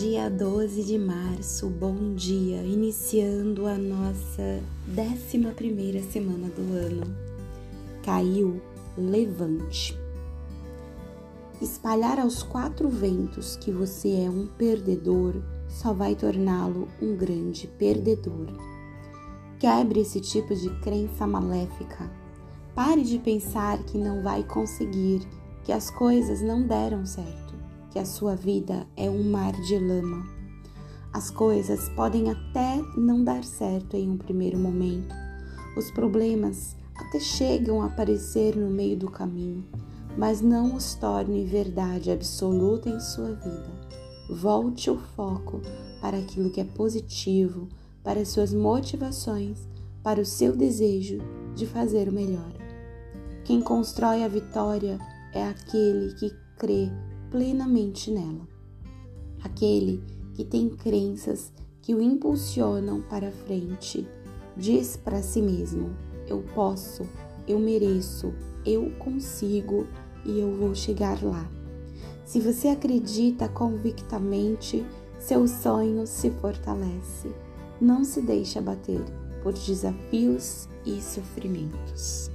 dia 12 de março, bom dia, iniciando a nossa 11 semana do ano. Caiu levante. Espalhar aos quatro ventos que você é um perdedor só vai torná-lo um grande perdedor. Quebre esse tipo de crença maléfica. Pare de pensar que não vai conseguir, que as coisas não deram certo que a sua vida é um mar de lama. As coisas podem até não dar certo em um primeiro momento. Os problemas até chegam a aparecer no meio do caminho, mas não os torne verdade absoluta em sua vida. Volte o foco para aquilo que é positivo, para suas motivações, para o seu desejo de fazer o melhor. Quem constrói a vitória é aquele que crê plenamente nela. Aquele que tem crenças que o impulsionam para frente diz para si mesmo: Eu posso, eu mereço, eu consigo e eu vou chegar lá. Se você acredita convictamente, seu sonho se fortalece. Não se deixe abater por desafios e sofrimentos.